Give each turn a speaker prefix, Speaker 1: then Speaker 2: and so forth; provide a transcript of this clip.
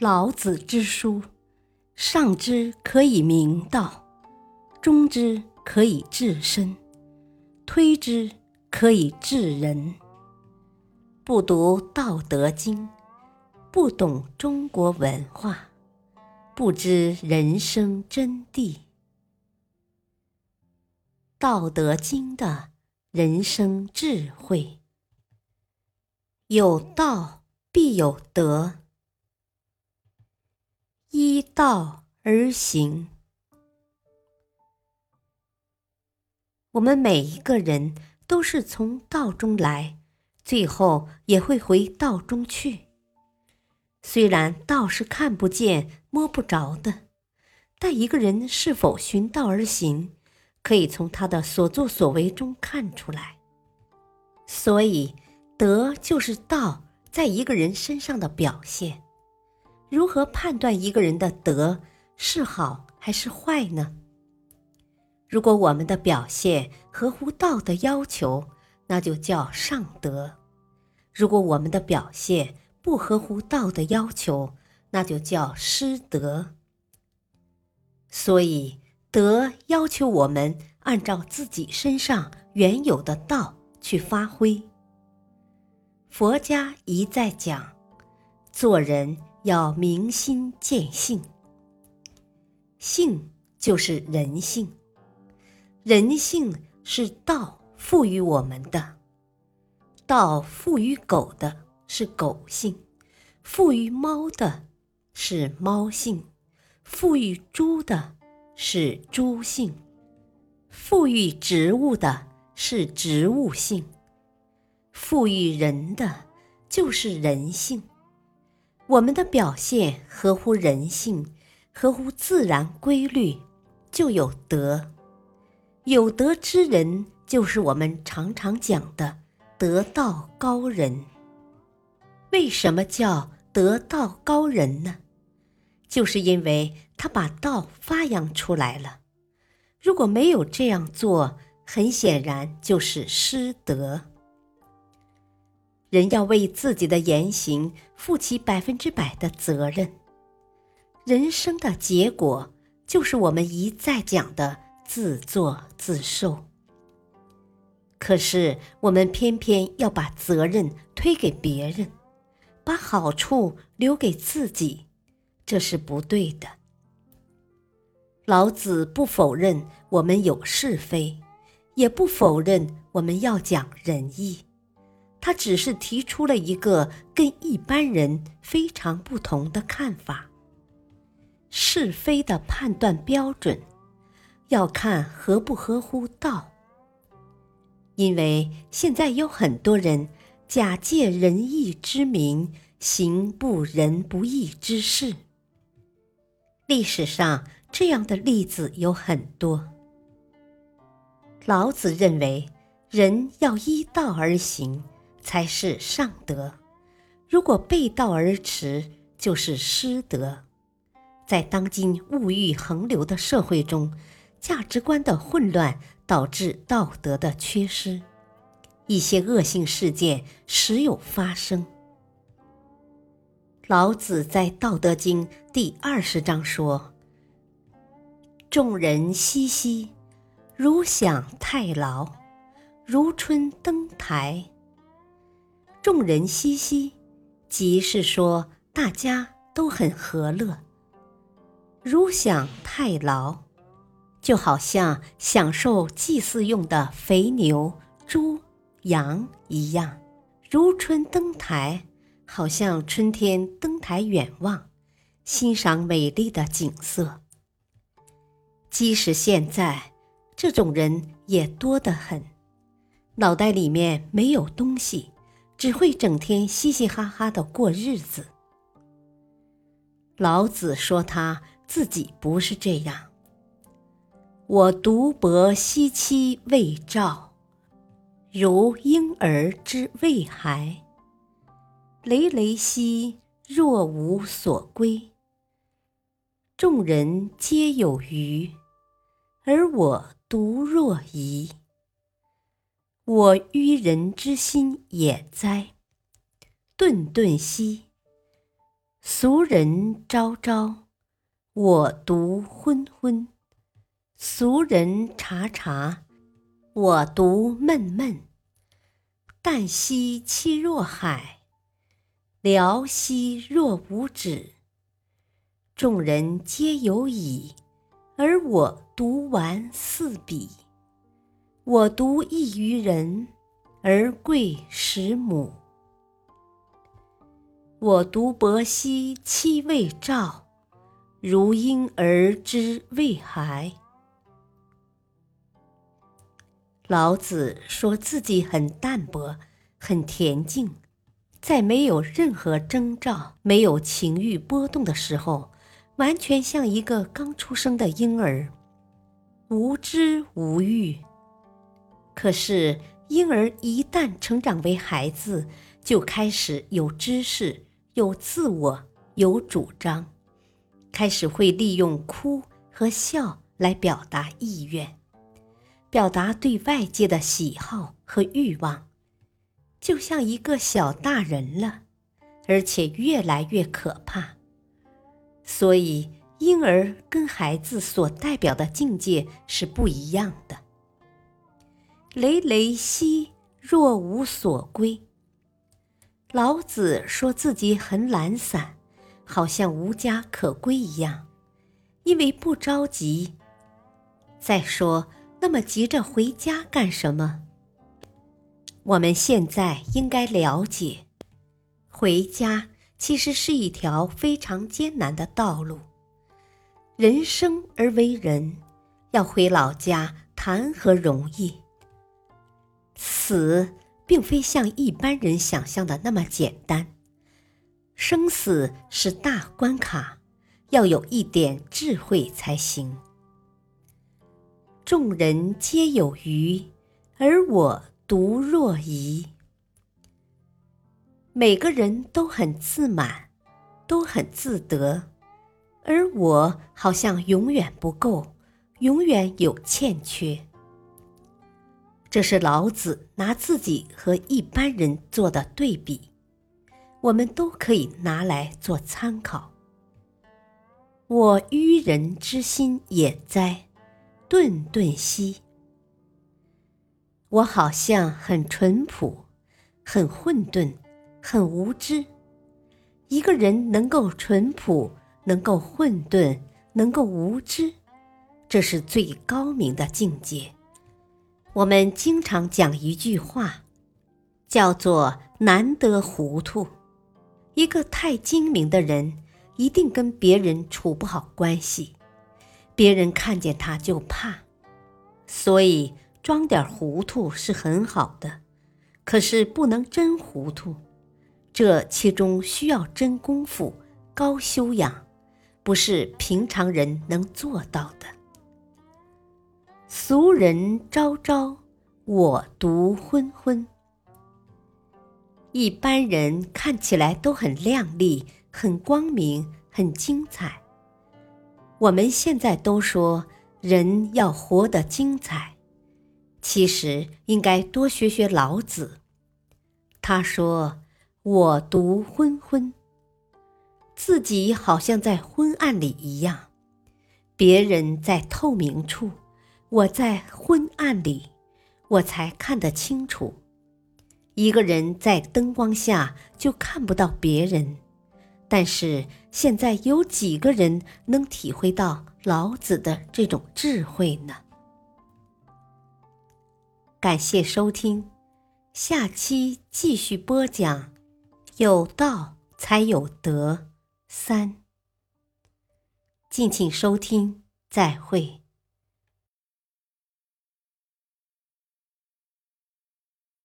Speaker 1: 老子之书，上之可以明道，中之可以治身，推之可以治人。不读《道德经》，不懂中国文化，不知人生真谛。《道德经》的人生智慧：有道必有德。道而行。我们每一个人都是从道中来，最后也会回道中去。虽然道是看不见、摸不着的，但一个人是否循道而行，可以从他的所作所为中看出来。所以，德就是道在一个人身上的表现。如何判断一个人的德是好还是坏呢？如果我们的表现合乎道的要求，那就叫上德；如果我们的表现不合乎道的要求，那就叫失德。所以，德要求我们按照自己身上原有的道去发挥。佛家一再讲，做人。要明心见性，性就是人性，人性是道赋予我们的，道赋予狗的是狗性，赋予猫的是猫性，赋予猪的是猪性，赋予植物的是植物性，赋予人的就是人性。我们的表现合乎人性，合乎自然规律，就有德。有德之人，就是我们常常讲的得道高人。为什么叫得道高人呢？就是因为他把道发扬出来了。如果没有这样做，很显然就是失德。人要为自己的言行负起百分之百的责任。人生的结果就是我们一再讲的自作自受。可是我们偏偏要把责任推给别人，把好处留给自己，这是不对的。老子不否认我们有是非，也不否认我们要讲仁义。他只是提出了一个跟一般人非常不同的看法。是非的判断标准，要看合不合乎道。因为现在有很多人假借仁义之名，行不仁不义之事。历史上这样的例子有很多。老子认为，人要依道而行。才是上德，如果背道而驰，就是失德。在当今物欲横流的社会中，价值观的混乱导致道德的缺失，一些恶性事件时有发生。老子在《道德经》第二十章说：“众人熙熙，如享太牢，如春登台。”众人熙熙，即是说大家都很和乐。如享太牢，就好像享受祭祀用的肥牛、猪、羊一样；如春登台，好像春天登台远望，欣赏美丽的景色。即使现在，这种人也多得很，脑袋里面没有东西。只会整天嘻嘻哈哈的过日子。老子说他自己不是这样。我独泊兮栖未兆，如婴儿之未孩。累累兮若无所归。众人皆有余，而我独若遗。我愚人之心也哉！顿顿兮，俗人昭昭，我独昏昏；俗人察察，我独闷闷。旦夕凄若海，辽兮若无止。众人皆有矣，而我独顽四鄙。我独异于人，而贵十母。我独泊兮戚未兆，如婴儿之未孩。老子说自己很淡泊，很恬静，在没有任何征兆、没有情欲波动的时候，完全像一个刚出生的婴儿，无知无欲。可是，婴儿一旦成长为孩子，就开始有知识。有自我，有主张，开始会利用哭和笑来表达意愿，表达对外界的喜好和欲望，就像一个小大人了，而且越来越可怕。所以，婴儿跟孩子所代表的境界是不一样的。累累兮，若无所归。老子说自己很懒散，好像无家可归一样，因为不着急。再说，那么急着回家干什么？我们现在应该了解，回家其实是一条非常艰难的道路。人生而为人，要回老家谈何容易？死。并非像一般人想象的那么简单，生死是大关卡，要有一点智慧才行。众人皆有余，而我独若遗。每个人都很自满，都很自得，而我好像永远不够，永远有欠缺。这是老子拿自己和一般人做的对比，我们都可以拿来做参考。我愚人之心也哉，顿顿兮。我好像很淳朴，很混沌，很无知。一个人能够淳朴，能够混沌，能够无知，这是最高明的境界。我们经常讲一句话，叫做“难得糊涂”。一个太精明的人，一定跟别人处不好关系，别人看见他就怕。所以装点糊涂是很好的，可是不能真糊涂。这其中需要真功夫、高修养，不是平常人能做到的。俗人昭昭，我独昏昏。一般人看起来都很亮丽、很光明、很精彩。我们现在都说人要活得精彩，其实应该多学学老子。他说：“我独昏昏，自己好像在昏暗里一样，别人在透明处。”我在昏暗里，我才看得清楚。一个人在灯光下就看不到别人，但是现在有几个人能体会到老子的这种智慧呢？感谢收听，下期继续播讲。有道才有德三，敬请收听，再会。